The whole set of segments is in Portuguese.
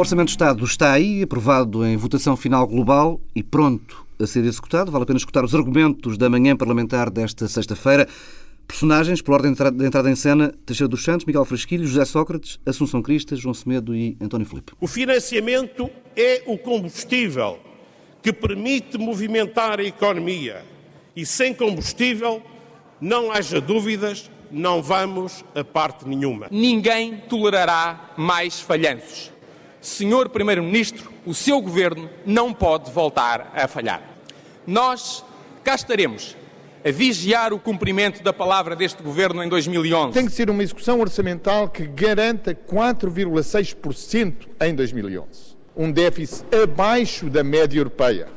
O Orçamento de Estado está aí, aprovado em votação final global e pronto a ser executado. Vale a pena escutar os argumentos da manhã parlamentar desta sexta-feira. Personagens, por ordem de entrada em cena, Teixeira dos Santos, Miguel Frasquilho, José Sócrates, Assunção Cristas, João Semedo e António Filipe. O financiamento é o combustível que permite movimentar a economia. E sem combustível, não haja dúvidas, não vamos a parte nenhuma. Ninguém tolerará mais falhanços. Senhor Primeiro-Ministro, o seu governo não pode voltar a falhar. Nós cá estaremos a vigiar o cumprimento da palavra deste governo em 2011. Tem que ser uma execução orçamental que garanta 4,6% em 2011. Um déficit abaixo da média europeia.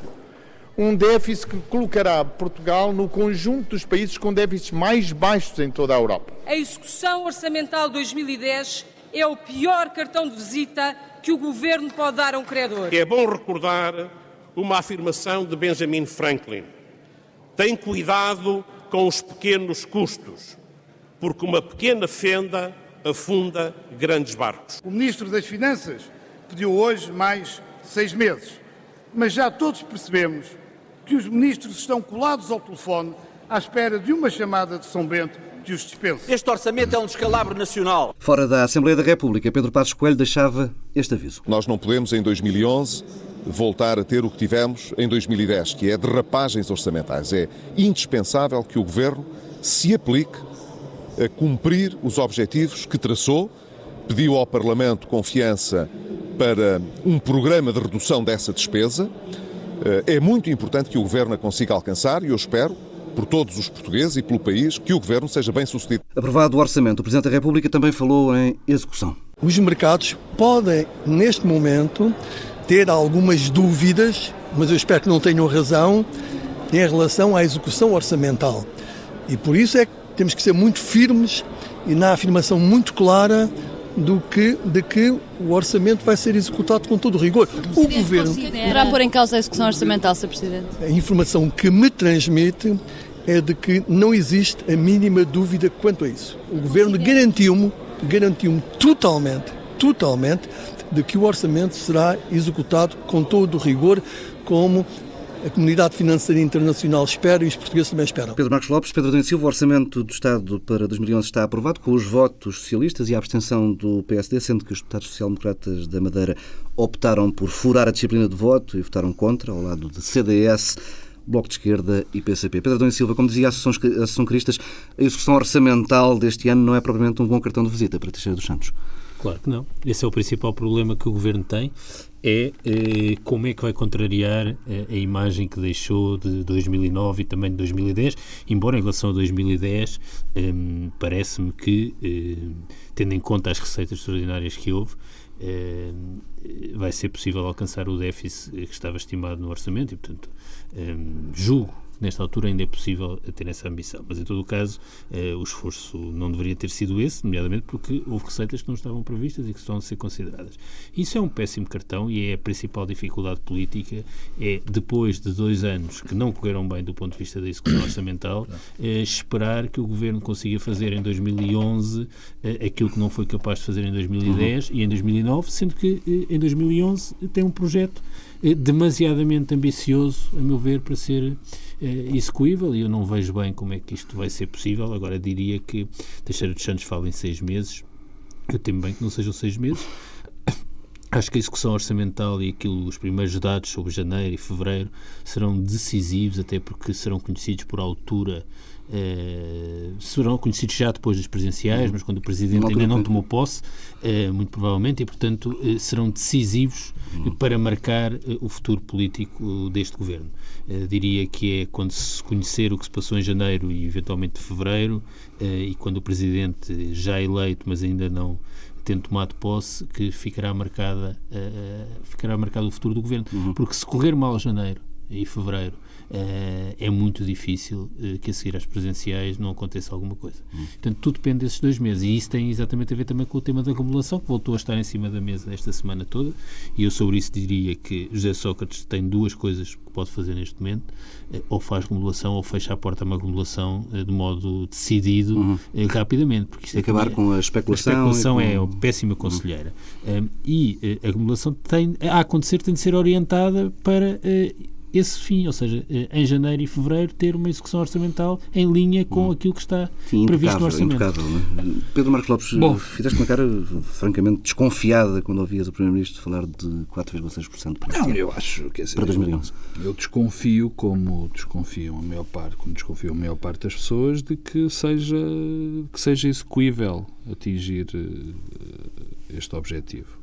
Um déficit que colocará Portugal no conjunto dos países com déficits mais baixos em toda a Europa. A execução orçamental 2010 é o pior cartão de visita que o governo pode dar a um credor. É bom recordar uma afirmação de Benjamin Franklin. Tem cuidado com os pequenos custos, porque uma pequena fenda afunda grandes barcos. O Ministro das Finanças pediu hoje mais seis meses, mas já todos percebemos que os ministros estão colados ao telefone à espera de uma chamada de São Bento que os dispense. Este orçamento é um descalabro nacional. Fora da Assembleia da República, Pedro Passos Coelho deixava este aviso. Nós não podemos, em 2011, voltar a ter o que tivemos em 2010, que é derrapagens orçamentais. É indispensável que o Governo se aplique a cumprir os objetivos que traçou, pediu ao Parlamento confiança para um programa de redução dessa despesa. É muito importante que o Governo a consiga alcançar e eu espero por todos os portugueses e pelo país, que o Governo seja bem sucedido. Aprovado o orçamento, o Presidente da República também falou em execução. Os mercados podem, neste momento, ter algumas dúvidas, mas eu espero que não tenham razão, em relação à execução orçamental. E por isso é que temos que ser muito firmes e na afirmação muito clara do que, de que o orçamento vai ser executado com todo o rigor. O Governo... Poderá pôr em causa a execução orçamental, Sr. Presidente? A informação que me transmite é de que não existe a mínima dúvida quanto a isso. O Governo garantiu-me, garantiu-me totalmente, totalmente, de que o orçamento será executado com todo o rigor, como a comunidade financeira internacional espera e os portugueses também esperam. Pedro Marcos Lopes, Pedro Adão Silva, o orçamento do Estado para 2011 está aprovado com os votos socialistas e a abstenção do PSD, sendo que os deputados social-democratas da Madeira optaram por furar a disciplina de voto e votaram contra, ao lado de CDS, Bloco de Esquerda e PCP. Pedro Adão Silva, como dizia a Associação Cristas, a execução orçamental deste ano não é propriamente um bom cartão de visita para Teixeira dos Santos. Claro que não. Esse é o principal problema que o Governo tem, é eh, como é que vai contrariar eh, a imagem que deixou de 2009 e também de 2010, embora em relação a 2010 eh, parece-me que, eh, tendo em conta as receitas extraordinárias que houve, eh, vai ser possível alcançar o déficit que estava estimado no orçamento e, portanto, eh, julgo nesta altura ainda é possível ter essa ambição. Mas, em todo o caso, eh, o esforço não deveria ter sido esse, nomeadamente porque houve receitas que não estavam previstas e que estão a ser consideradas. Isso é um péssimo cartão e é a principal dificuldade política, é, depois de dois anos que não correram bem do ponto de vista da execução orçamental, eh, esperar que o Governo consiga fazer em 2011 eh, aquilo que não foi capaz de fazer em 2010 uhum. e em 2009, sendo que eh, em 2011 tem um projeto demasiadamente ambicioso, a meu ver, para ser é, execuível e eu não vejo bem como é que isto vai ser possível. Agora diria que Teixeira dos Santos fala em seis meses, eu temo bem que não sejam seis meses. Acho que a execução orçamental e aquilo, os primeiros dados sobre janeiro e fevereiro serão decisivos, até porque serão conhecidos por altura eh, serão conhecidos já depois das presidenciais, mas quando o Presidente ainda não tomou posse, eh, muito provavelmente, e portanto eh, serão decisivos para marcar o futuro político deste Governo. diria que é quando se conhecer o que se passou em janeiro e eventualmente fevereiro, e quando o Presidente já eleito, mas ainda não tendo tomado posse, que ficará marcada ficará marcado o futuro do Governo. Uhum. Porque se correr mal janeiro e fevereiro, uh, é muito difícil uh, que a seguir às presenciais não aconteça alguma coisa. Hum. Portanto, tudo depende desses dois meses. E isso tem exatamente a ver também com o tema da acumulação, que voltou a estar em cima da mesa esta semana toda. E eu sobre isso diria que José Sócrates tem duas coisas que pode fazer neste momento. Uh, ou faz acumulação ou fecha a porta a uma acumulação de modo decidido uhum. rapidamente. Porque isto é acabar com a especulação. A especulação com... é péssima conselheira. Uhum. e a acumulação tem, a acontecer tem de ser orientada para esse fim, ou seja, eh, em janeiro e fevereiro ter uma execução orçamental em linha com hum. aquilo que está Sim, previsto no orçamento. Impecável, é? Pedro Marcos Lopes, Bom, fizeste uma cara francamente desconfiada quando ouvias o Primeiro-Ministro falar de 4,6% para Não, eu acho, quer dizer, para 2011. Eu, eu, desconfio, como desconfiam a maior parte, como desconfio a maior parte das pessoas, de que seja, que seja execuível atingir uh, este objetivo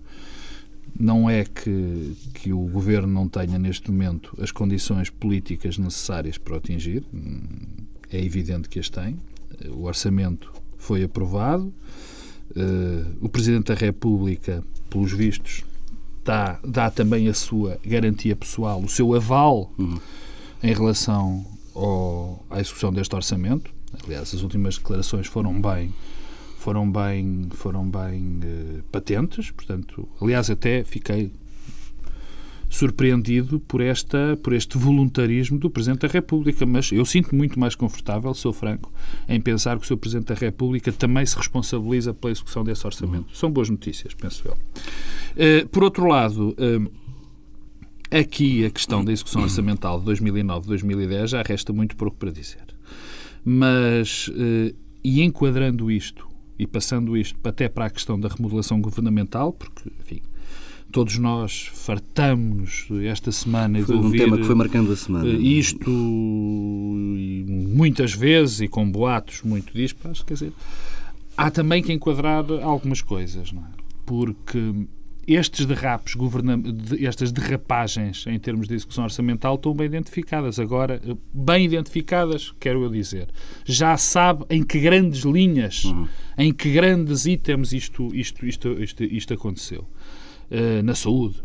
não é que, que o governo não tenha neste momento as condições políticas necessárias para o atingir, é evidente que as tem. O orçamento foi aprovado, eh, o Presidente da República, pelos vistos, dá, dá também a sua garantia pessoal, o seu aval uhum. em relação ao, à execução deste orçamento. Aliás, as últimas declarações foram bem foram bem, foram bem uh, patentes, portanto, aliás, até fiquei surpreendido por, esta, por este voluntarismo do Presidente da República, mas eu sinto muito mais confortável, sou franco, em pensar que o Sr. Presidente da República também se responsabiliza pela execução desse orçamento. São boas notícias, penso eu. Uh, por outro lado, uh, aqui a questão da execução orçamental de 2009-2010 já resta muito pouco para dizer. Mas, uh, e enquadrando isto e passando isto até para a questão da remodelação governamental, porque, enfim, todos nós fartamos esta semana foi de ouvir um tema que foi marcando a semana. Eh, isto muitas vezes e com boatos muito dispares, quer dizer, há também que enquadrar algumas coisas, não é? Porque estes derrapes, estas derrapagens em termos de execução orçamental estão bem identificadas. Agora, bem identificadas, quero eu dizer. Já sabe em que grandes linhas, uhum. em que grandes itens isto, isto, isto, isto, isto aconteceu. Uh, na saúde,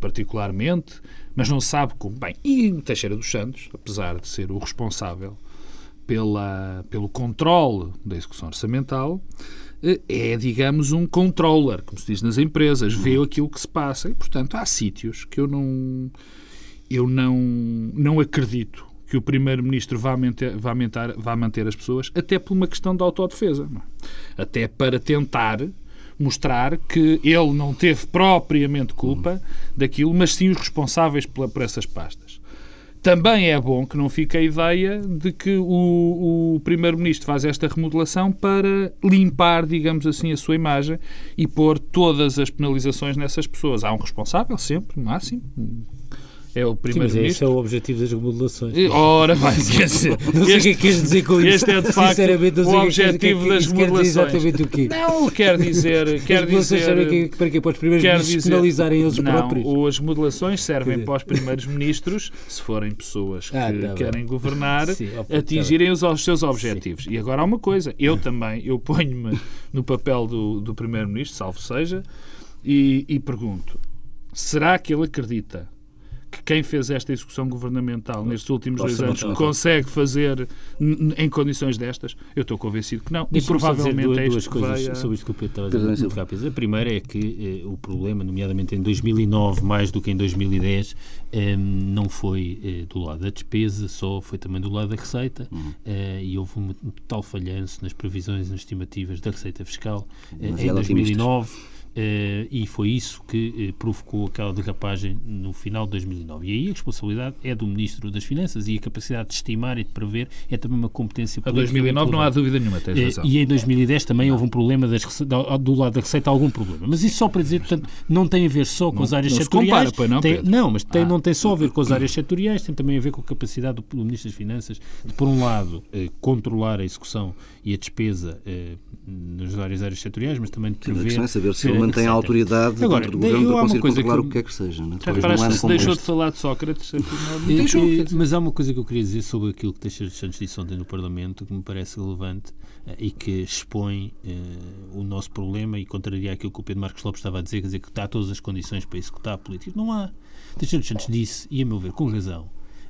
particularmente, mas não sabe como. Bem, e Teixeira dos Santos, apesar de ser o responsável pela, pelo controle da execução orçamental, é, digamos, um controller, como se diz nas empresas, vê uhum. aquilo que se passa. E, portanto, há sítios que eu não, eu não, não acredito que o Primeiro-Ministro vá manter, vá, manter, vá manter as pessoas, até por uma questão de autodefesa. É? Até para tentar mostrar que ele não teve propriamente culpa uhum. daquilo, mas sim os responsáveis por, por essas pastas. Também é bom que não fique a ideia de que o, o Primeiro-Ministro faz esta remodelação para limpar, digamos assim, a sua imagem e pôr todas as penalizações nessas pessoas. Há um responsável, sempre, máximo, é o primeiro-ministro. Esse é o objetivo das remodelações. Ora, vai esquecer. não sei o que é que queres dizer com isso. Este é, de facto, o objetivo que, das remodelações. exatamente o quê? Não, quer dizer... quer dizer servem para quê? Para os primeiros-ministros penalizarem eles não, próprios? Não, as remodelações servem para os primeiros-ministros, se forem pessoas que ah, tá querem bem. governar, Sim, atingirem os, os, seus objetivos. Sim. E agora há uma coisa. Eu também, eu ponho-me no papel do, do primeiro-ministro, salvo seja, e, e pergunto, será que ele acredita que quem fez esta execução governamental nestes últimos dois anos consegue fazer em condições destas? Eu estou convencido que não. E provavelmente duas, é duas coisas vai, sobre isto que o Pedro estava a dizer muito rápido. A primeira é que eh, o problema, nomeadamente em 2009, mais do que em 2010, eh, não foi eh, do lado da despesa, só foi também do lado da receita uhum. Eh, e houve um total falhanço nas previsões nas estimativas da receita fiscal eh, em 2009. Uh, e foi isso que uh, provocou aquela derrapagem no final de 2009. E aí a responsabilidade é do Ministro das Finanças e a capacidade de estimar e de prever é também uma competência política. A 2009 não há dúvida nenhuma, tens eh, razão. E em 2010 também houve um problema das, do lado da Receita, algum problema. Mas isso só para dizer, portanto, não tem a ver só com as áreas não setoriais. Se compara, não, tem, não, mas tem, ah. não tem só a ver com as áreas setoriais, tem também a ver com a capacidade do, do Ministro das Finanças de, por um lado, controlar a execução e a despesa nas várias áreas setoriais, mas também de prever... Sim, a é saber se ele Governo tem a autoridade Agora, dentro do Governo eu- há para uma conseguir coisa que controlar eu- o que quer que seja. É? Reparaste num ano se deixou este. de falar de Sócrates? Eh, eh, quer dizer. mas há uma coisa que eu queria dizer sobre aquilo que Teixeira dos Santos disse ontem no Parlamento que me parece relevante eh, e que expõe eh, o nosso problema e contraria aquilo que o Pedro Marcos Lopes estava a dizer, quer dizer que está todas as condições para executar a política. Não há. Teixeira dos Santos disse, e a meu ver com razão,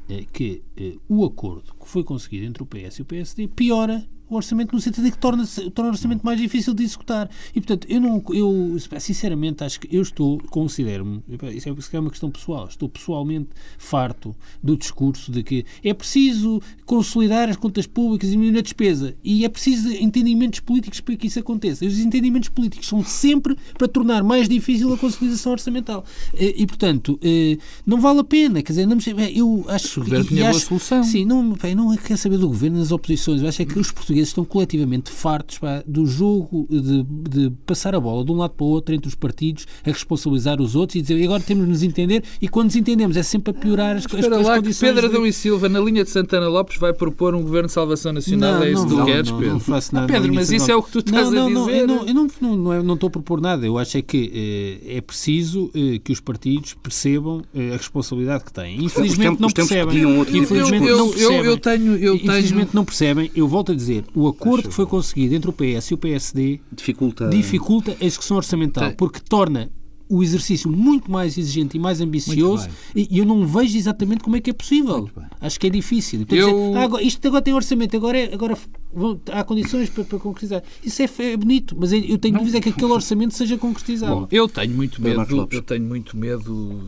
eh, que eh, o acordo que foi conseguido entre o PS e o PSD piora o orçamento no sentido de que torna, torna o orçamento mais difícil de executar. E, portanto, eu, não, eu sinceramente acho que eu estou, considero-me, isso é isso é uma questão pessoal, estou pessoalmente farto do discurso de que é preciso consolidar as contas públicas e diminuir a despesa. E é preciso entendimentos políticos para que isso aconteça. E os entendimentos políticos são sempre para tornar mais difícil a consolidação orçamental. E, e, portanto, eh, não vale a pena. Quer dizer, não, eu acho O governo tinha boa acho- solução. Sim, não, não quero saber do governo nas oposições. Eu acho é que os portugueses estão coletivamente fartos pá, do jogo de, de passar a bola de um lado para o outro entre os partidos, a responsabilizar os outros e dizer "E agora temos de nos entender. E quando nos entendemos é sempre a piorar as, as, Espera as lá que condições. Pedro de- Adão e Silva, na linha de Santana Lopes, vai propor um governo de salvação nacional. Não, é isso que não, tu não, queres, não, Pedro? Não faço Ah, nada Pedro, na mas isso de é o que tu estás não, a não, dizer. Não, eu não, eu não, não, não, é- não estou a propor nada. Eu acho é que eh, é preciso eh, que os partidos percebam eh, a responsabilidade que têm. Infelizmente tempos- não percebem. tipo de Infelizmente discurso. não Eu- eu- percebem. eu tenho- eu Infelizmente tenho- não percebem. Eu volto a dizer, o acordo que foi conseguido entre o PS e o PSD Dificulta. dificulta a execução orçamental, Tem. porque torna o exercício muito mais exigente e mais ambicioso e eu não vejo exatamente como é que é possível. Acho que é difícil. Portanto, Eu- dizer, "Ah, agora- isto agora tem orçamento, agora, é- agora vão- há condições para, para concretizar. Isso é, é bonito, mas eu tenho dúvida que aquele orçamento seja concretizado. Bom, eu tenho muito medo, eu tenho muito medo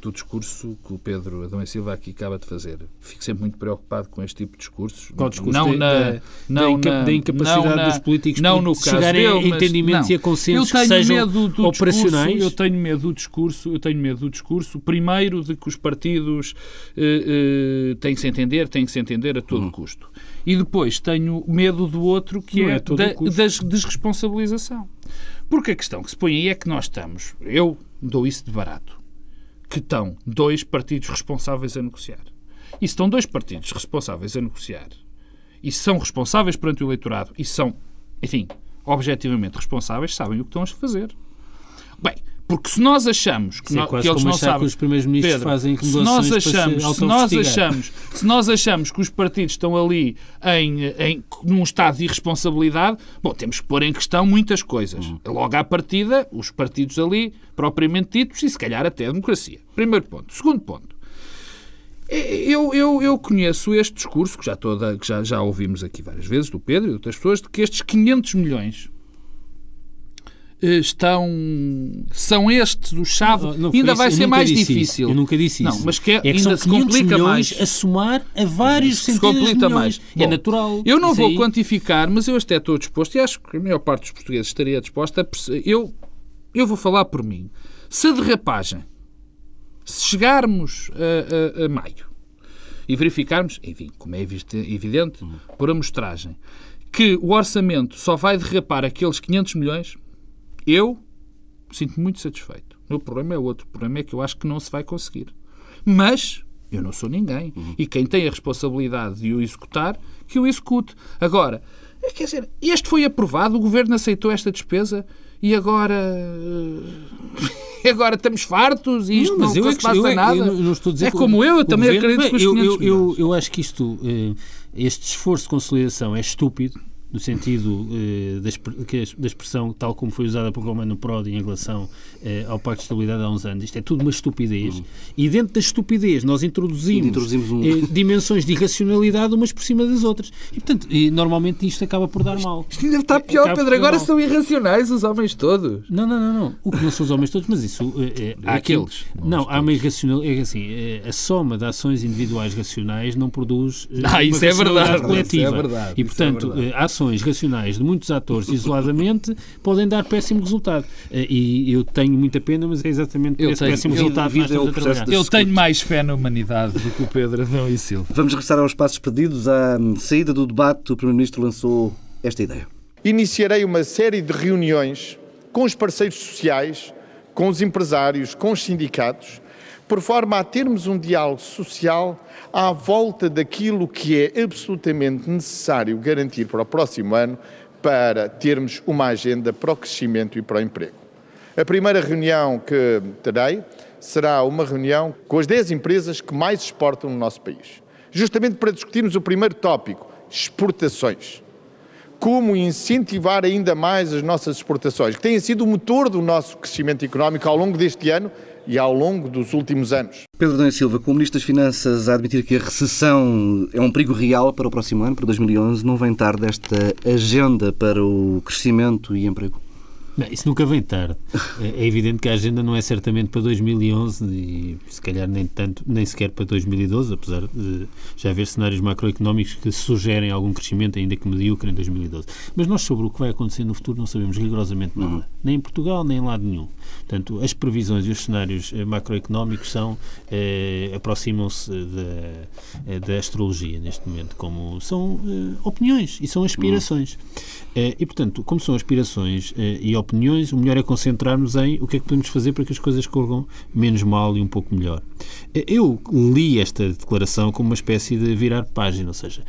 do discurso que o Pedro Adão e Silva aqui acaba de fazer. Fico sempre muito preocupado com este tipo de discursos. Qual discurso não da- na, da- não da na- da incapacidade não na- dos políticos não de no caso chegarem a entendimentos não. e a consensos tenho que sejam medo do operacionais. Discurso, eu tenho medo do discurso, eu tenho medo do discurso, primeiro de que os partidos eh, eh, têm que se entender, têm que se entender a todo custo. E depois tenho medo do outro que Não é, é da das desresponsabilização. Porque a questão que se põe aí é que nós estamos, eu dou isso de barato, que estão dois partidos responsáveis a negociar. E se estão dois partidos responsáveis a negociar e são responsáveis perante o eleitorado e são, enfim, objetivamente responsáveis, sabem o que estão a fazer. Bem, porque se nós achamos que, Isso é quase que eles não sabem... que os primeiros ministros Pedro, fazem se nós para se achamos, se nós achamos, se nós achamos que os partidos estão ali em, em, num estado de irresponsabilidade, bom, temos que pôr em questão muitas coisas. Uhum. Logo à partida, os partidos ali, propriamente ditos, e se calhar até a democracia. Primeiro ponto. Segundo ponto. Eu, eu, eu conheço este discurso, que, já, toda, que já, já ouvimos aqui várias vezes, do Pedro e de outras pessoas, de que estes 500 milhões estão são estes o chave Não, não ainda vai ser mais difícil Isso. Eu nunca disse isso. não mas que, é, é que ainda se 500 complica mais a somar a vários se centenas de complica mais. é Bom, natural. Eu não vou aí- quantificar, mas eu até estou disposto, e acho que a maior parte dos portugueses estaria disposta a perce- eu Eu vou falar por mim. Se a derrapagem, se chegarmos a, a- a maio e verificarmos, enfim, como é evidente, evidente por amostragem, que o orçamento só vai derrapar aqueles 500 milhões, eu sinto-me muito satisfeito. O meu problema é outro. O problema é que eu acho que não se vai conseguir. Mas eu não sou ninguém. E quem tem a responsabilidade de o executar, que o execute. Agora, é, quer dizer, este foi aprovado, o governo aceitou esta despesa e agora. eh, agora estamos fartos e isto não, mas não é se que- passa eu é- nada. eu estou a dizer é como eu, eu também governo- acredito que os eu, 500 eu, eu acho que isto, eh, este esforço de consolidação é estúpido, no sentido eh, da, expressão tal como foi usada por Romano Prodi em relação eh, ao Pacto de Estabilidade há uns anos. Isto é tudo uma estupidez. E dentro da estupidez nós introduzimos, Introduzimos um- eh, dimensões de irracionalidade umas por cima das outras. E, portanto, e, normalmente isto acaba por dar mal. Isto ainda está pior, Acaba Pedro. Agora mal. são irracionais os homens todos. Não, não, não, não. O que não são os homens todos, mas isso. eh, eh, há Aqueles. Não, há uma irracional. É assim, eh, a soma de ações individuais racionais não produz. Ah, isso é verdade, Coletiva. isso é verdade, E, é portanto, verdade. eh, ações racionais de muitos atores isoladamente podem dar péssimo resultado. Eh, E eu tenho muita pena, mas é exatamente por Eu esse tenho- péssimo eu- resultado que de- Eu tenho mais fé na humanidade do que o Pedro Adão e Silva. Vamos regressar aos passos pedidos. À saída do debate, o Primeiro-Ministro lançou esta ideia. Iniciarei uma série de reuniões com os parceiros sociais, com os empresários, com os sindicatos, por forma a termos um diálogo social à volta daquilo que é absolutamente necessário garantir para o próximo ano para termos uma agenda para o crescimento e para o emprego. A primeira reunião que terei será uma reunião com as 10 empresas que mais exportam no nosso país, justamente para discutirmos o primeiro tópico, exportações. Como incentivar ainda mais as nossas exportações, que têm sido o motor do nosso crescimento económico ao longo deste ano e ao longo dos últimos anos. Pedro Dom Silva, com o Ministro das Finanças a admitir que a recessão é um perigo real para o próximo ano, para 2011, não vem tarde esta agenda para o crescimento e emprego? Não, isso nunca vem tarde. É evidente que a agenda não é certamente para 2011 e se calhar nem tanto, nem sequer para 2012, apesar de já haver cenários macroeconómicos que sugerem algum crescimento, ainda que medíocre, em 2012. Mas nós sobre o que vai acontecer no futuro não sabemos rigorosamente nada. Uhum. Nem em Portugal, nem em lado nenhum. Portanto, as previsões e os cenários eh, macroeconómicos são, eh, aproximam-se da, eh, da astrologia neste momento, como são eh, opiniões e são aspirações. Uhum. Eh, e, portanto, como são aspirações eh, e opiniões, o melhor é concentrarmos em o que é que podemos fazer para que as coisas corram menos mal e um pouco melhor. Eh, eu li esta declaração como uma espécie de virar página, ou seja,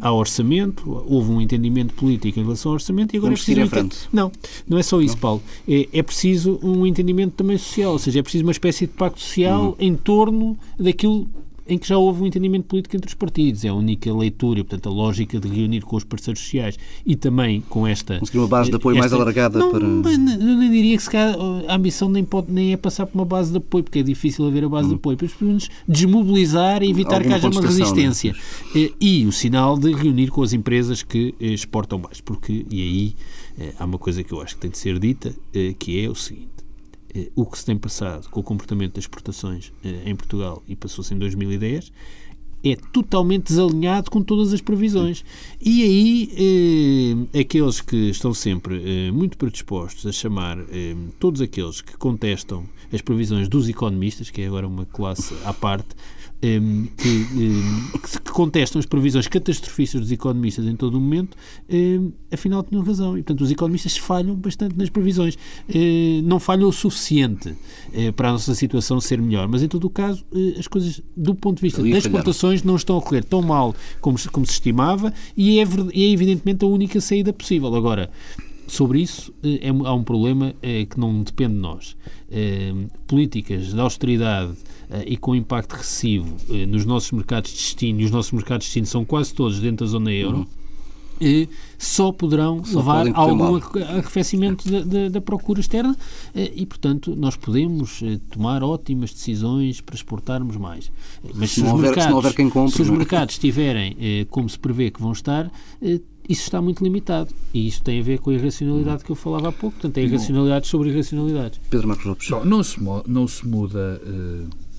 há orçamento, houve um entendimento político em relação ao orçamento e agora Vamos é preciso. Um. Não, não é só isso, não. Paulo. É, é, preciso um entendimento também social, ou seja, é preciso uma espécie de pacto social uhum. em torno daquilo em que já houve um entendimento político entre os partidos. É a única leitura, portanto, a lógica de reunir com os parceiros sociais e também com esta. Conseguir uma base de apoio esta, mais alargada não, para. Eu nem diria que se calhar, a ambição nem, pode, nem é passar por uma base de apoio, porque é difícil haver a base hum. de apoio, mas pelo menos desmobilizar e evitar Alguma que haja uma resistência. Né? E o sinal de reunir com as empresas que eh, exportam mais, porque, e aí eh, há uma coisa que eu acho que tem de ser dita, que é o seguinte eh, o que se tem passado com o comportamento das exportações eh, em Portugal e passou-se em 2010 é totalmente desalinhado com todas as previsões. E aí, eh, aqueles que estão sempre eh, muito predispostos a chamar eh, todos aqueles que contestam as previsões dos economistas, que é agora uma classe à parte, um, que, um, que, contestam as previsões catastrofistas dos economistas em todo o momento, um, afinal tinham razão. E, portanto, os economistas falham bastante nas previsões. Uh, não falham o suficiente uh, para a nossa situação ser melhor, mas, em todo o caso, uh, as coisas, do ponto de vista das exportações, não estão a correr tão mal como, como se estimava e é, é, evidentemente, a única saída possível. Agora, sobre isso, é, há um problema que não depende de nós. políticas de austeridade eh, e com impacto recessivo eh, nos nossos mercados de destino, e os nossos mercados de destino são quase todos dentro da zona euro, uhum. só poderão só levar a algum arrefecimento da, da, da, procura externa eh, e, portanto, nós podemos tomar ótimas decisões para exportarmos mais. Mas se, se, os, houver, mercados, se, compre, se os é? mercados estiverem como se prevê que vão estar, isso está muito limitado. E isso tem a ver com a irracionalidade que eu falava há pouco. Portanto, é irracionalidade sobre irracionalidades. Pedro Marcos Lopes. Não, não, se, não se muda. Uh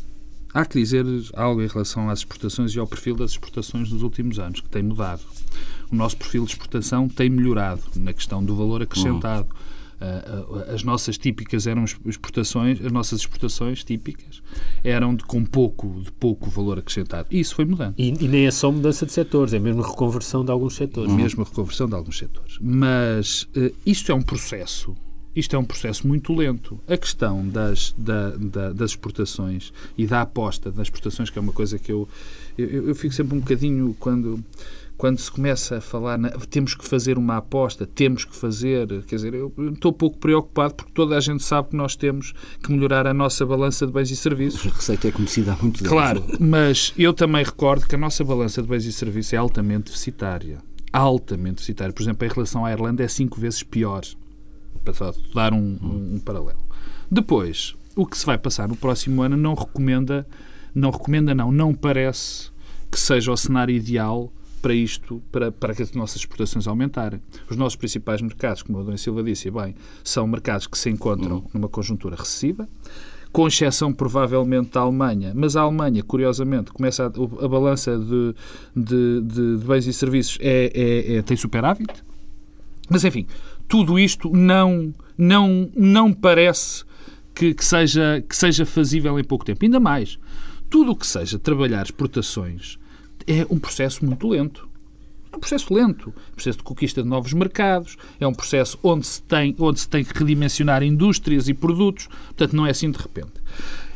Há que dizer algo em relação às exportações e ao perfil das exportações nos últimos anos, que tem mudado. O nosso perfil de exportação tem melhorado na questão do valor acrescentado. Uhum. As nossas típicas eram exportações, as nossas exportações típicas eram de, com pouco, de pouco valor acrescentado. E isso foi mudando. E, e nem é só mudança de setores, é mesmo reconversão de alguns setores. Uhum. Mesmo reconversão de alguns setores. Mas uh, isto é um processo isto é um processo muito lento. A questão das, da, da, das exportações e da aposta das exportações, que é uma coisa que eu, eu, eu fico sempre um bocadinho quando quando se começa a falar na, temos que fazer uma aposta, temos que fazer, quer dizer, eu estou pouco preocupado porque toda a gente sabe que nós temos que melhorar a nossa balança de bens e serviços. A receita é conhecida há muito tempo. Claro, mas eu também recordo que a nossa balança de bens e serviços é altamente deficitária. Altamente deficitária. Por exemplo, em relação à Irlanda é cinco vezes pior para dar um, um, um paralelo. Depois, o que se vai passar no próximo ano não recomenda, não recomenda não, não parece que seja o cenário ideal para isto, para, para que as nossas exportações aumentarem. Os nossos principais mercados, como o Dom Silva disse bem, são mercados que se encontram uhum. numa conjuntura recessiva, com exceção provavelmente da Alemanha, mas a Alemanha, curiosamente, começa a, a balança de, de, de, de, bens e serviços é, é, é, tem superávit. Mas enfim, tudo isto não, não, não parece que, que, seja, que seja fazível em pouco tempo. Ainda mais, tudo o que seja trabalhar exportações é um processo muito lento. É um processo lento, um processo de conquista de novos mercados, é um processo onde se tem, onde se tem que redimensionar indústrias e produtos, portanto não é assim de repente.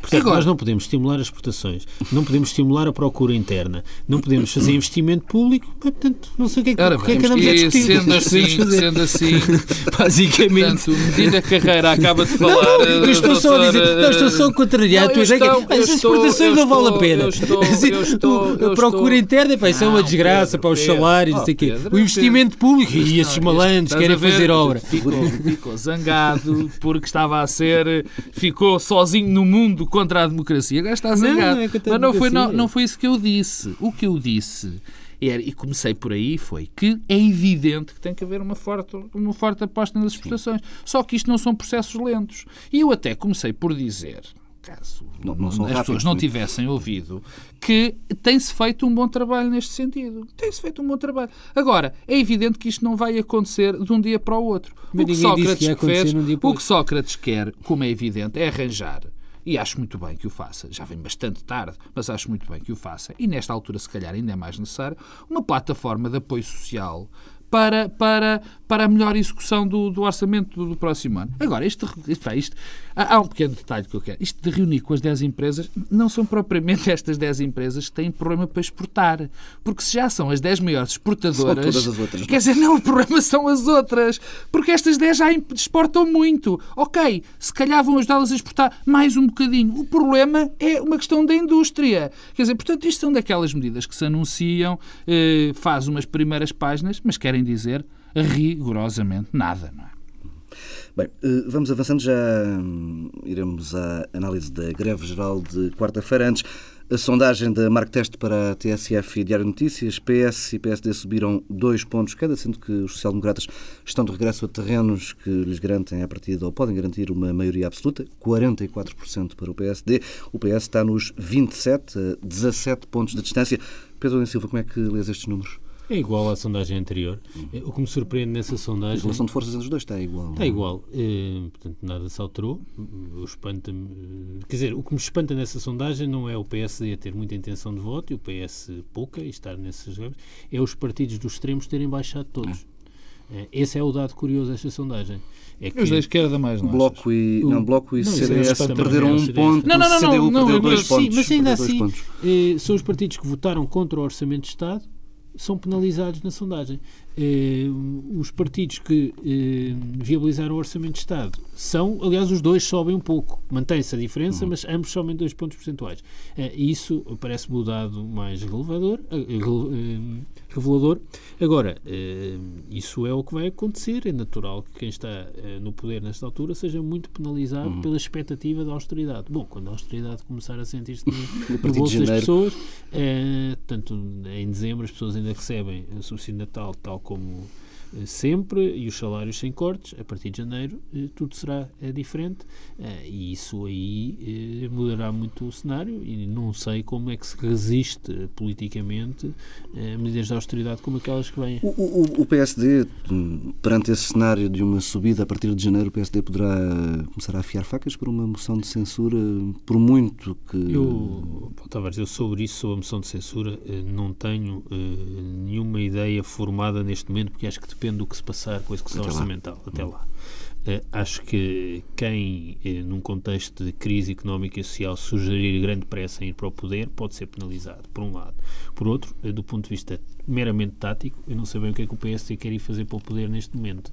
Portanto, Agora, nós não podemos estimular as exportações, não podemos estimular a procura interna, não podemos fazer investimento público, portanto, não sei o que é que, Ora, que, é que andamos a discutir. Sendo assim, sendo assim, basicamente, portanto, Medina Carreira acaba de falar. Não, eu estou doutora... só a dizer, não, estou só a contrariar a tua ideia. As exportações não valem a pena. Eu estou, eu estou, eu a procura interna, pá, isso é uma desgraça para os salários, não sei o quê. O investimento público e esses malandros querem fazer obra. Ficou zangado porque estava a ser, ficou sozinho no mundo contra a democracia. Agora está zangado. Não, é Mas não foi, não, não foi isso que eu disse. O que eu disse era, e comecei por aí, foi que é evidente que tem que haver uma forte, uma forte aposta nas exportações. Sim. Só que isto não são processos lentos. E eu até comecei por dizer, caso não, não as rápidos, pessoas não tivessem ouvido, que tem-se feito um bom trabalho neste sentido. Tem-se feito um bom trabalho. Agora, é evidente que isto não vai acontecer de um dia para o outro. o que, Sócrates que fez, o que Sócrates quer, como é evidente, é arranjar e acho muito bem que o faça. Já vem bastante tarde, mas acho muito bem que o faça. E nesta altura, se calhar, ainda é mais necessário uma plataforma de apoio social para, para, para a melhor execução do, do orçamento do, do, próximo ano. Agora, isto, isto, isto, há, um pequeno detalhe que eu quero. Isto de reunir com as 10 empresas, não são propriamente estas 10 empresas que têm problema para exportar. Porque se já são as 10 maiores exportadoras. São todas as outras. Quer dizer, não, o problema são as outras. Porque estas 10 já exportam muito. Ok, se calhar vão ajudá-las a exportar mais um bocadinho. O problema é uma questão da indústria. Quer dizer, portanto, isto são daquelas medidas que se anunciam, eh, faz umas primeiras páginas, mas querem dizer rigorosamente nada, não é? Bem, eh, vamos avançando, já hum, iremos à análise da greve geral de quarta-feira. Antes, a sondagem da Marktest para a TSF e Diário Notícias, PS e PSD subiram dois pontos cada, sendo que os social-democratas estão de regresso a terrenos que lhes garantem a partida ou podem garantir uma maioria absoluta, 44% para o PSD. O PS está nos 27, a 17 pontos de distância. Pedro Silva, como é que lês estes números? É igual à sondagem anterior. O que me surpreende nessa sondagem. A relação de forças entre os dois está igual. Está é? igual. É, portanto, nada se alterou. O espanta quer dizer, o que me espanta nessa sondagem não é o PSD ter muita intenção de voto e o PS pouca e estar nesses graves, é os partidos dos extremos terem baixado todos. É. Esse é o dado curioso desta sondagem. É que os da esquerda mais não Bloco e, não, Bloco e não, CDS perderam um ponto, não, não, não, CDU não, perdeu dois pontos. Mas ainda assim, eh, são os partidos que votaram contra o Orçamento de Estado são penalizados na sondagem. Eh, os partidos que eh, viabilizaram o Orçamento de Estado são, aliás, os dois sobem um pouco. Mantém-se a diferença, uhum. mas ambos sobem dois pontos percentuais. Eh, isso parece-me o dado mais relevador, revelador. Agora, isso é o que vai acontecer. É natural que quem está no poder nesta altura seja muito penalizado uhum. pela expectativa da austeridade. Bom, quando a austeridade começar a sentir-se no, no bolso das pessoas, tanto em dezembro as pessoas ainda recebem o subsídio de Natal, tal como sempre e os salários sem cortes, a partir de janeiro eh, tudo será eh, diferente e isso aí mudará muito o cenário e não sei como é que se resiste politicamente a medidas de austeridade como aquelas que vêm. O, o, o, PSD, perante esse cenário de uma subida a partir de janeiro, o PSD poderá começar a afiar facas por uma moção de censura, por muito que... Eu, Tavares, eu sobre isso, sobre a moção de censura, não tenho nenhuma ideia formada neste momento, porque acho que depende do que se passar com a execução até orçamental lá. até lá. Uh, acho que quem, uh, num contexto de crise económica e social, sugerir grande pressa em ir para o poder pode ser penalizado, por um lado. Por outro, uh, do ponto de vista meramente tático, eu não sei bem o que é que o PSD quer ir fazer para o poder neste momento,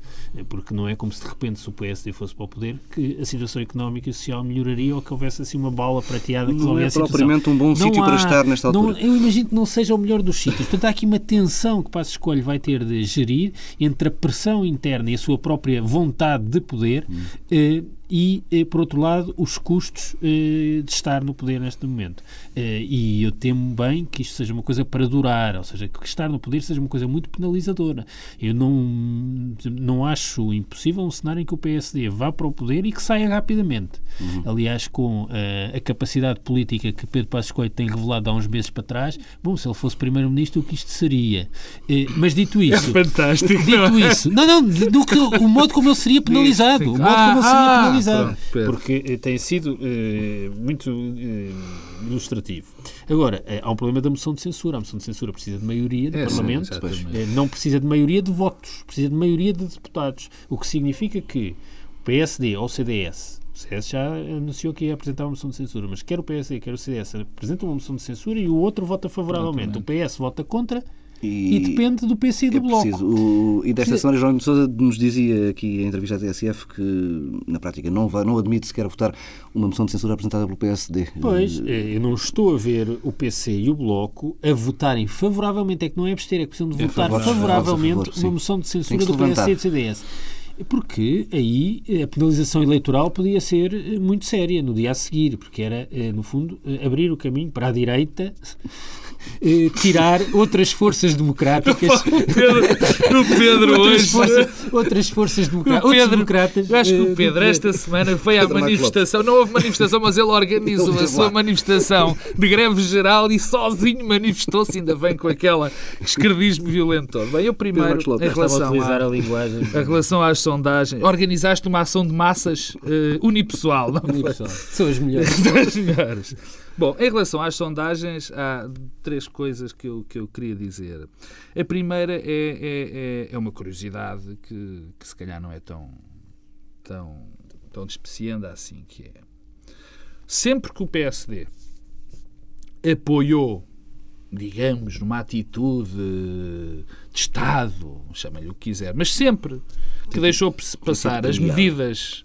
porque não é como se de repente, se o PSD fosse para o poder, que a situação económica e social melhoraria ou que houvesse assim uma bala prateada que. Não é propriamente um bom sítio para estar nesta altura. Não, eu imagino que não seja o melhor dos sítios. Portanto, há aqui uma tensão que Passo Escolho vai ter de gerir entre a pressão interna e a sua própria vontade de poder hum. eh, e, eh, por outro lado, os custos eh, de estar no poder neste momento. Eh, e eu temo bem que isto seja uma coisa para durar, ou seja, que estar no poder seja uma coisa muito penalizadora. Eu não, não acho impossível um cenário em que o PSD vá para o poder e que saia rapidamente. Uhum. Aliás, com a capacidade política que Pedro Passos Coelho tem revelado há uns meses para trás, bom, se ele fosse Primeiro-Ministro, o que isto seria? mas dito isso... É fantástico. Dito não é? isso... Não, não, do que, o modo como ele seria penalizado. O modo como ele seria ah, penalizado Pronto, porque eh, tem sido eh, muito eh, ilustrativo. Agora, há um problema da moção de censura. A moção de censura precisa de maioria do é, Parlamento, sim, não precisa de maioria de votos, precisa de maioria de deputados. O que significa que o PSD ou o CDS O CS já anunciou que ia apresentar uma moção de censura, mas quer o PSD, quer o CDS apresentam uma moção de censura e o outro vota favoravelmente. O PS vota contra e, e, depende do PC e do é Bloco. Preciso. O, e desta semana, João de Sousa nos dizia aqui em entrevista à TSF que, na prática, não, vai, não admite sequer votar uma moção de censura apresentada pelo PSD. Pois, eu não estou a ver o PC e o Bloco a votarem favoravelmente. É que não é abster, é questão de votar favor, favoravelmente favor, uma moção de censura do PSD e do CDS. Porque aí a penalização eleitoral podia ser muito séria no dia a seguir, porque era, eh, no fundo, eh, abrir o caminho para a direita eh, tirar outras forças democráticas. o Pedro, o Pedro outras hoje. Forças, outras forças democráticas. Pedro, democratas. Eu acho que o Pedro, esta semana, foi à manifestação. Não houve manifestação, mas ele organizou a sua manifestação de greve geral e sozinho manifestou-se, ainda bem com aquela esquerdismo violento todo. Bem, eu primeiro, em relação, a, a, linguagem. a relação às sondagens, organizaste uma ação de massas uh, unipessoal. Não unipessoal. São as melhores. São as melhores. Bom, em relação às sondagens, há três coisas que eu, que eu queria dizer. A primeira é, é, é uma curiosidade que, que se calhar não é tão, tão, tão despecienda assim, que é sempre que o PSD apoiou, digamos, numa atitude de Estado, chama-lhe o que quiser, mas sempre que deixou passar as medidas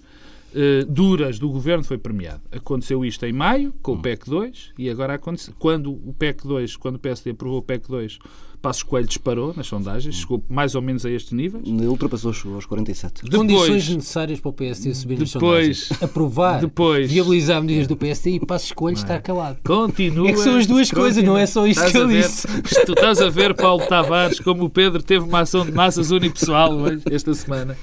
uh, duras do governo foi premiado. Aconteceu isto em maio, com o PEC 2, e agora aconteceu, quando o PEC 2, quando o PSD aprovou o PEC 2, Passos Coelho disparou nas sondagens, chegou mais ou menos a estes níveis. Ultrapassou, chegou aos 47. Depois, Condições necessárias para o PSD subir nas sondagens. Aprovar, depois, viabilizar medidas do PSD e Passos Coelho é. estar calado. Continua. É que são as duas continua. coisas, não é só isto que eu disse. Tu estás a ver, Paulo Tavares, como o Pedro teve uma ação de massas unipessoal esta semana.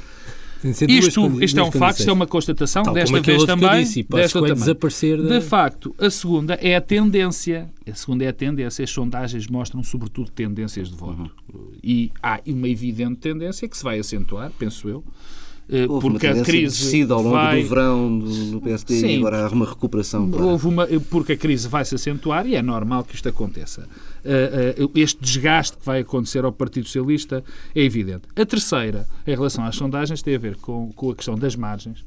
Isto, isto é um facto, isto é uma constatação, Tal desta vez também. Disse, desta também. desaparecer da... De facto, a segunda é a tendência. A segunda é a tendência. As sondagens mostram, sobretudo, tendências de voto. Uhum. E há uma evidente tendência que se vai acentuar, penso eu, eh, Houve porque a crise ao longo vai... do verão no PSD Sim, e agora há uma recuperação. Para... Houve uma, porque a crise vai se acentuar e é normal que isto aconteça. Eh, eh, este desgaste que vai acontecer ao Partido Socialista é evidente. A terceira, em relação às sondagens, tem a ver com, com a questão das margens.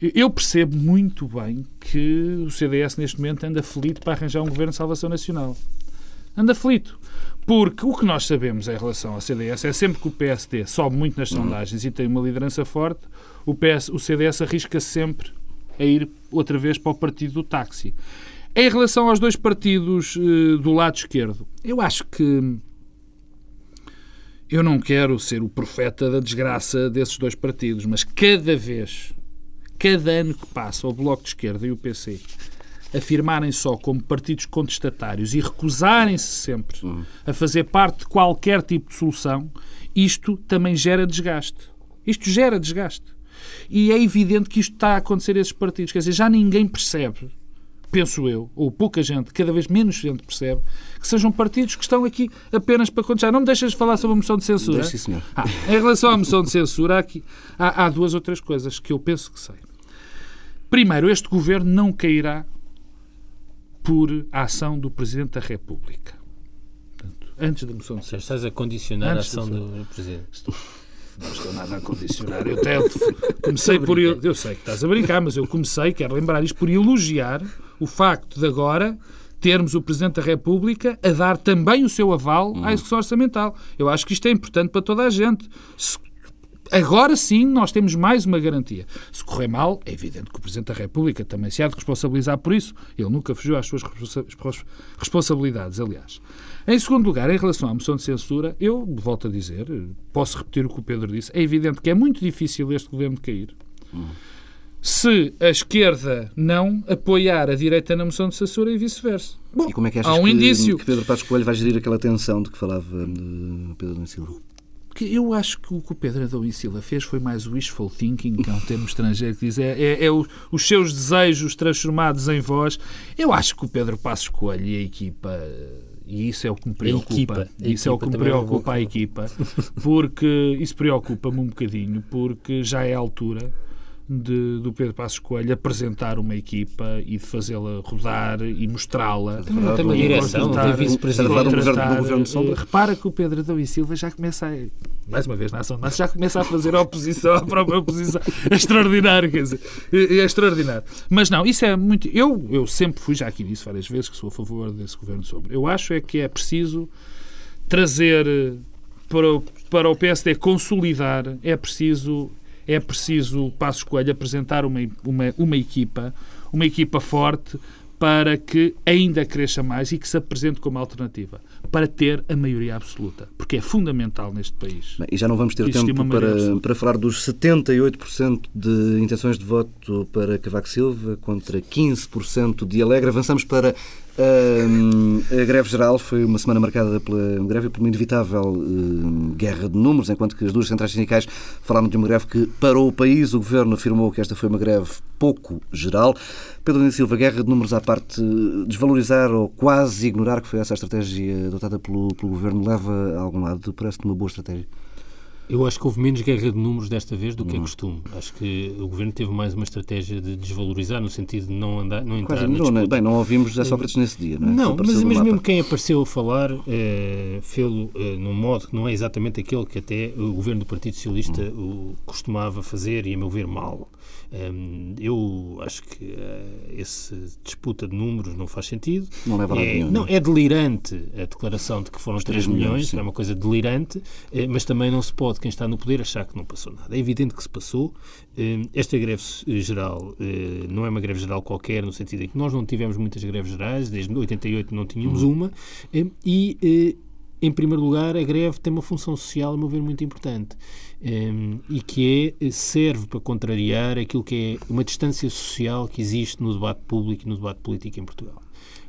Eu percebo muito bem que o CDS neste momento anda aflito para arranjar um governo de salvação nacional. Anda aflito. Porque o que nós sabemos em relação ao CDS é sempre que o PSD sobe muito nas sondagens e tem uma liderança forte, o, PS, o CDS arrisca sempre a ir outra vez para o partido do táxi. Em relação aos dois partidos uh, do lado esquerdo, eu acho que eu não quero ser o profeta da desgraça desses dois partidos, mas cada vez, cada ano que passa, o Bloco de Esquerda e o PC afirmarem só como partidos contestatários e recusarem-se sempre uhum. a fazer parte de qualquer tipo de solução, isto também gera desgaste. Isto gera desgaste. E é evidente que isto está a acontecer a esses partidos. Quer dizer, já ninguém percebe, penso eu, ou pouca gente, cada vez menos gente percebe, que sejam partidos que estão aqui apenas para contestar. Não me deixas falar sobre a moção de censura? Deixe, senhor. Ah, em relação à moção de censura, há, aqui, há, há duas ou três coisas que eu penso que sei. Primeiro, este governo não cairá por ação do Presidente da República. Portanto, antes da moção de censura. Estás a condicionar a ação do Presidente. Não estou nada a condicionar. Eu até comecei por. Eu sei que estás a brincar, mas eu comecei, quero lembrar isto, por elogiar o facto de agora termos o Presidente da República a dar também o seu aval à execução orçamental. Eu acho que isto é importante para toda a gente. Se Agora sim nós temos mais uma garantia. Se correr mal, é evidente que o Presidente da República também se há de responsabilizar por isso. Ele nunca fugiu às suas responsabilidades, aliás. Em segundo lugar, em relação à moção de censura, eu volto a dizer, posso repetir o que o Pedro disse, é evidente que é muito difícil este governo cair. Se a esquerda não apoiar a direita na moção de censura e vice-versa. Bom, e como é que achas há um que, indício. que Pedro Passos Coelho vai gerir aquela tensão de que falava de Pedro Silva? que eu acho que o que o Pedro Adão e Silva fez foi mais wishful thinking, que é um termo estrangeiro que diz é, é, é o, os seus desejos transformados em voz. Eu acho que o Pedro Passos Coelho e a equipa e isso é o que me preocupa. Equipa, isso é o que me preocupa a equipa, porque isso preocupa-me um bocadinho, porque já é a altura de, do Pedro Passos Coelho apresentar uma equipa e de fazê-la rodar e mostrá-la. Não tem uma direção, não tem vice-presidente. Repara que o Pedro Adão e Silva já começa a mais uma vez, na ação de massa, já começa a fazer oposição à própria oposição. É extraordinário, quer dizer, é, é extraordinário. Mas não, isso é muito. Eu, eu sempre fui, já aqui disse várias vezes, que sou a favor desse governo sobre. Eu acho é que é preciso trazer eh, para o, para o PSD consolidar, é preciso, é preciso Passos Coelho apresentar uma, uma, uma equipa, uma equipa forte para que ainda cresça mais e que se apresente como alternativa para ter a maioria absoluta, porque é fundamental neste país. Bem, e já não vamos ter tempo para, para falar dos 78% de intenções de voto para Cavaco Silva contra 15% de Alegre. Avançamos para a greve geral foi uma semana marcada pela greve e por uma inevitável uh, guerra de números, enquanto que as duas centrais sindicais falaram de uma greve que parou o país. O governo afirmou que esta foi uma greve pouco geral. Pedro Nunes Silva, guerra de números à parte, desvalorizar ou quase ignorar que foi essa a estratégia adotada pelo, pelo governo leva a algum lado? Parece-te uma boa estratégia? Eu acho que houve menos guerra de números desta vez do que é costume. Acho que o governo teve mais uma estratégia de desvalorizar, no sentido de não, andar, não entrar Quase não, é? Bem, não ouvimos José Sócrates nesse dia, não é? Não, mas, mas mesmo quem apareceu a falar é, fê-lo é, num modo que não é exatamente aquele que até o governo do Partido Socialista hum. o costumava fazer e, a meu ver, mal. Um, eu acho que uh, essa disputa de números não faz sentido. Não leva a é, não, é delirante a declaração de que foram 3, 3 milhões, é uma coisa delirante, uh, mas também não se pode, quem está no poder, achar que não passou nada. É evidente que se passou. Uh, esta greve geral não é uma greve geral qualquer, no sentido em que nós não tivemos muitas greves gerais, desde 88 não tínhamos uhum. uma, e em primeiro lugar, a greve tem uma função social, a meu ver, muito importante um, ehm, e que é, serve para contrariar aquilo que é uma distância social que existe no debate público e no debate político em Portugal.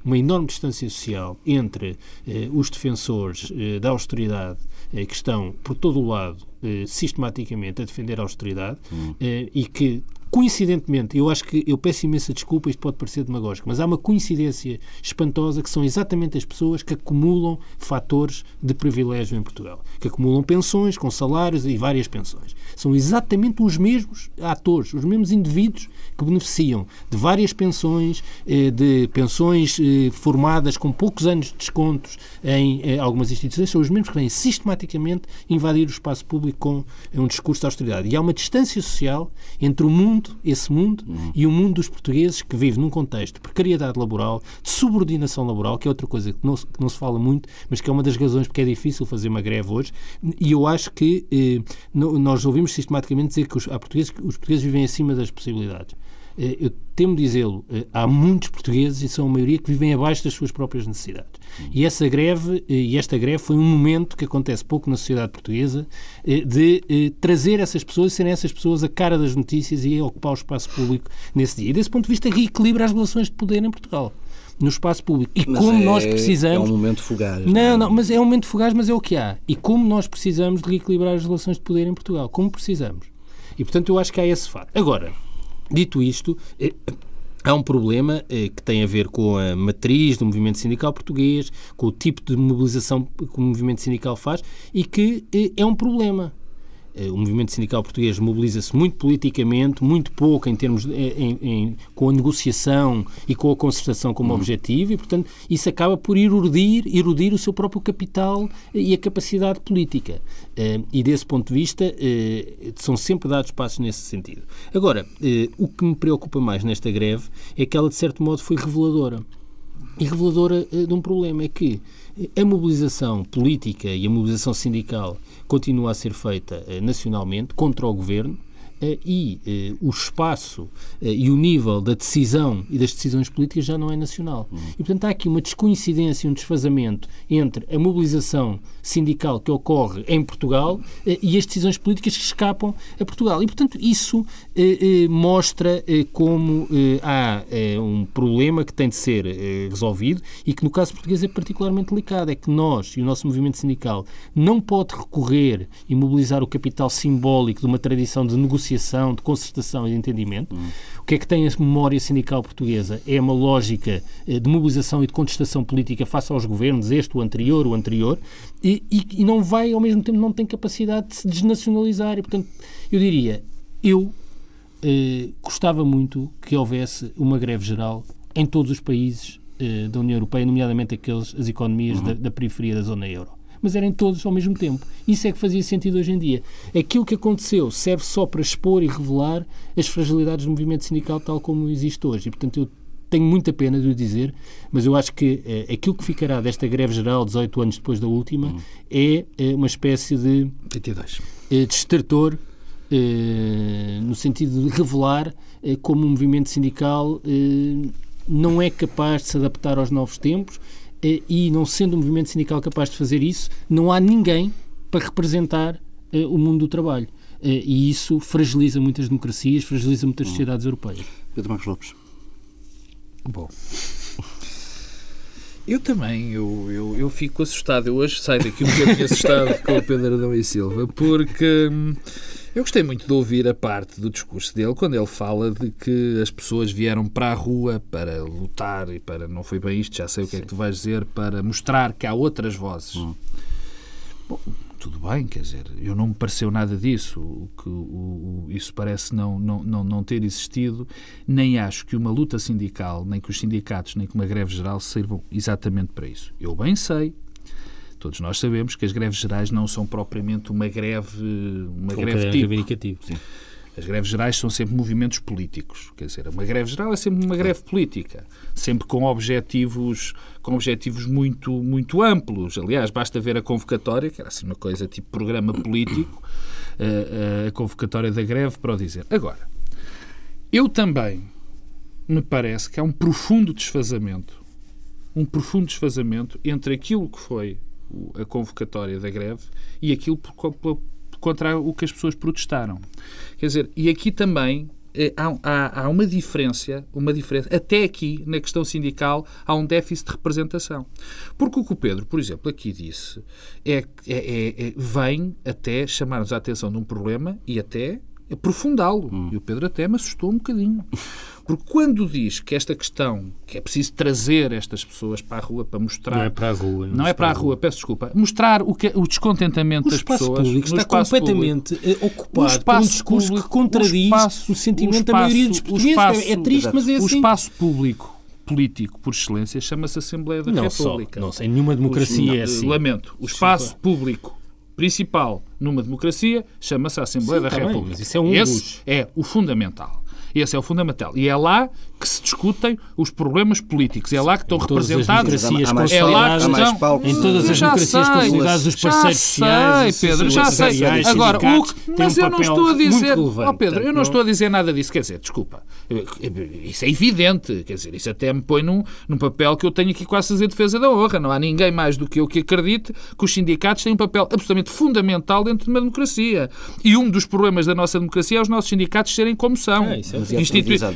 Uma enorme distância social entre uh, os defensores uh, da austeridade que estão por todo o lado sistematicamente a defender a austeridade hum. e que coincidentemente, eu acho que eu peço imensa desculpa, isto pode parecer demagógico, mas há uma coincidência espantosa que são exatamente as pessoas que acumulam fatores de privilégio em Portugal, que acumulam pensões com salários e várias pensões. São exatamente os mesmos atores, os mesmos indivíduos que beneficiam de várias pensões, eh, de pensões eh, formadas com poucos anos de descontos em eh, algumas instituições, são os mesmos que vêm sistematicamente invadir o espaço público com um discurso de austeridade. E há uma distância social entre o mundo mundo, esse mundo, uhum. e o mundo dos portugueses que vive num contexto de precariedade laboral, de subordinação laboral, que é outra coisa que não, que não se fala muito, mas que é uma das razões porque é difícil fazer uma greve hoje. E eu acho que eh, nós ouvimos sistematicamente dizer que os, portugueses, os portugueses vivem acima das possibilidades. Eh, eu temo dizê-lo, eh, há muitos portugueses, e são a maioria, que vivem abaixo das suas próprias necessidades. E essa greve, eh, e esta greve foi um momento que acontece pouco na sociedade portuguesa, de trazer essas pessoas, serem essas pessoas a cara das notícias e ocupar o espaço público nesse dia. E desse ponto de vista reequilibra as relações de poder em Portugal no espaço público. E mas como é, nós precisamos. É um momento fugaz. Não, não, não, mas é um momento fugaz, mas é o que há. E como nós precisamos de reequilibrar as relações de poder em Portugal. Como precisamos. E portanto eu acho que há esse fato. Agora, Dito isto, eh, Há um problema eh, que tem a ver com a matriz do movimento sindical português, com o tipo de mobilização que o movimento sindical faz e que eh, é um problema. Eh, o movimento sindical português mobiliza-se muito politicamente, muito pouco em termos de, em, em, com a negociação e com a concertação como uhum. objetivo, e portanto isso acaba por erudir, erudir o seu próprio capital e a capacidade política. Eh, e desse ponto de vista eh, são sempre dados passos nesse sentido. Agora, o que me preocupa mais nesta greve é que ela de certo modo foi reveladora. E reveladora de um problema é que a mobilização política e a mobilização sindical continua a ser feita eh, nacionalmente contra o governo eh, e eh, o espaço eh, e o nível da decisão e das decisões políticas já não é nacional. Uhum. E, portanto, há aqui uma descoincidência e um desfazamento entre a mobilização sindical que ocorre em Portugal e as decisões políticas que escapam a Portugal. E, portanto, isso mostra como há um problema que tem de ser resolvido e que, no caso português, é particularmente delicado. É que nós e o nosso movimento sindical não pode recorrer e mobilizar o capital simbólico de uma tradição de negociação negociação, de concertação e de entendimento. Uhum. O que é que tem a memória sindical portuguesa? É uma lógica eh, de mobilização e de contestação política face aos governos, este, o anterior, o anterior, e, e, e não vai, ao mesmo tempo, não tem capacidade de se desnacionalizar. E, portanto, eu diria, eu eh, gostava muito que houvesse uma greve geral em todos os países eh, da União Europeia, nomeadamente aqueles, as economias uhum. da, da periferia da zona euro mas eram todos ao mesmo tempo. Isso é que fazia sentido hoje em dia. Aquilo que aconteceu serve só para expor e revelar as fragilidades do movimento sindical tal como existe hoje. E, portanto, eu tenho muita pena de o dizer, mas eu acho que eh, aquilo que ficará desta greve geral, 18 anos depois da última, hum. é eh, uma espécie de 22. Eh, destertor eh, no sentido de revelar como o movimento sindical não é capaz de se adaptar aos novos tempos e, não sendo um movimento sindical capaz de fazer isso, não há ninguém para representar o mundo do trabalho. E isso fragiliza muitas democracias, fragiliza muitas hum. sociedades europeias. Pedro Marcos Lopes. Bom. Eu também, eu, eu, eu fico assustado. Eu hoje saio daqui um bocadinho assustado com o Pedro Adão e Silva, porque hum, eu gostei muito de ouvir a parte do discurso dele quando ele fala de que as pessoas vieram para a rua para lutar e para. Não foi bem isto, já sei o que é que tu vais dizer, para mostrar que há outras vozes. Hum. Bom, tudo bem, quer dizer, eu não me pareceu nada disso, o que o, o, isso parece não, não, não, não ter existido, nem acho que uma luta sindical, nem que os sindicatos, nem que uma greve geral sirvam exatamente para isso. Eu bem sei, todos nós sabemos que as greves gerais não são propriamente uma greve, uma Com greve tipo. Sim. As greves gerais são sempre movimentos políticos. Quer dizer, uma greve geral é sempre uma greve política, sempre com objetivos, com objetivos muito, muito amplos. Aliás, basta ver a convocatória, que era assim uma coisa tipo programa político, a, eh, eh, a convocatória da greve para o dizer. Agora, eu também me parece que há um profundo desfazamento, um profundo desfazamento entre aquilo que foi a convocatória da greve e aquilo por, por, contra o que as pessoas protestaram. Quer dizer, e aqui também eh, Há, há, há, uma diferença, uma diferença, até aqui, na questão sindical, há um déficit de representação. Porque o que o Pedro, por exemplo, aqui disse, é, é, é, é vem até chamar-nos a atenção de um problema e até aprofundá-lo. Hum. E o Pedro até me assustou um bocadinho. Porque quando diz que esta questão, que é preciso trazer estas pessoas para a rua para mostrar. Não é para a rua. Não, não é para a rua, rua, peço desculpa. Mostrar o, que, o descontentamento o das pessoas. Público está completamente público. ocupado por um discurso público, que contradiz o, espaço, o sentimento o espaço, da maioria dos portugueses. Espaço, é triste, mas é assim. O espaço público político por excelência chama-se Assembleia da não República. Só, não sei, nenhuma democracia é assim. Lamento. O espaço público principal numa democracia chama-se a Assembleia Sim, da República. Bem, mas isso é um Esse dos... é o fundamental. Esse é o fundamental. E é lá que se discutem os problemas políticos. É lá que estão representados. As democracias é lá que estão, em todas as democracias sei, consolidadas, os parceiros sociais. Sei, Pedro, já sei. Agora, o que, mas um eu não estou a dizer. Oh, Pedro, eu não estou a dizer nada disso. Quer dizer, desculpa. Isso é evidente. Quer dizer, isso até me põe num, num papel que eu tenho aqui quase a fazer defesa da honra. Não há ninguém mais do que eu que acredite que os sindicatos têm um papel absolutamente fundamental dentro de uma democracia. E um dos problemas da nossa democracia é os nossos sindicatos serem como são. É, é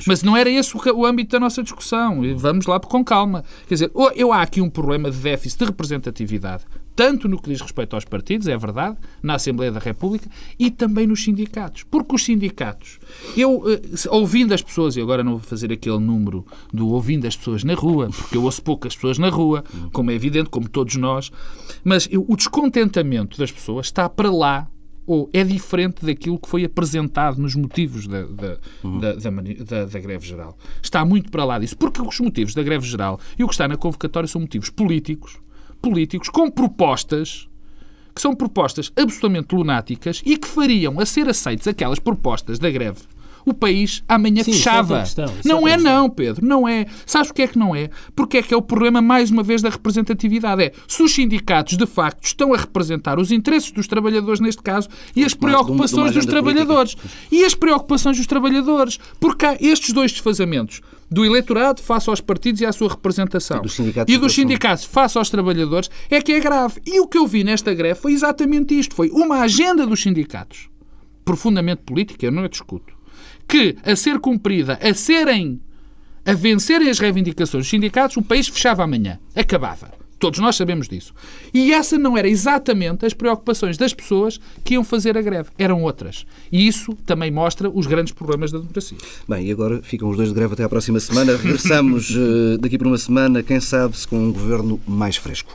mas não era esse o, o âmbito da nossa discussão. Vamos lá com calma. Quer dizer, eu há aqui um problema de déficit de representatividade tanto no que diz respeito aos partidos, é verdade, na Assembleia da República, e também nos sindicatos. Porque os sindicatos, eu, eh, ouvindo as pessoas, e agora não vou fazer aquele número do ouvindo as pessoas na rua, porque eu ouço poucas pessoas na rua, como é evidente, como todos nós, mas eu, o descontentamento das pessoas está para lá ou é diferente daquilo que foi apresentado nos motivos da, da, uhum. da, da, da, greve geral. Está muito para lá disso. Porque os motivos da greve geral e o que está na convocatória são motivos políticos, políticos com propostas que são propostas absolutamente lunáticas e que fariam a ser aceites aquelas propostas da greve o país amanhã Sim, é fechava. É questão, não é, não, Pedro, não é. Sabes o que é que não é? Porque é que é o problema, mais uma vez, da representatividade. É se os sindicatos, de facto, estão a representar os interesses dos trabalhadores, neste caso, e as preocupações dos trabalhadores. E as preocupações dos trabalhadores. Porque há estes dois desfazamentos do eleitorado face aos partidos e à sua representação. E dos sindicatos, e dos sindicatos face aos trabalhadores é que é grave. E o que eu vi nesta greve foi exatamente isto. Foi uma agenda dos sindicatos profundamente política, eu não a discuto que, a ser cumprida, a serem, a vencerem as reivindicações dos sindicatos, o país fechava amanhã. Acabava. Todos nós sabemos disso. E essa não era exatamente as preocupações das pessoas que iam fazer a greve. Eram outras. E isso também mostra os grandes problemas da democracia. Bem, e agora ficam os dois de greve até à próxima semana. Regressamos eh, daqui por uma semana, quem sabe, se com um governo mais fresco.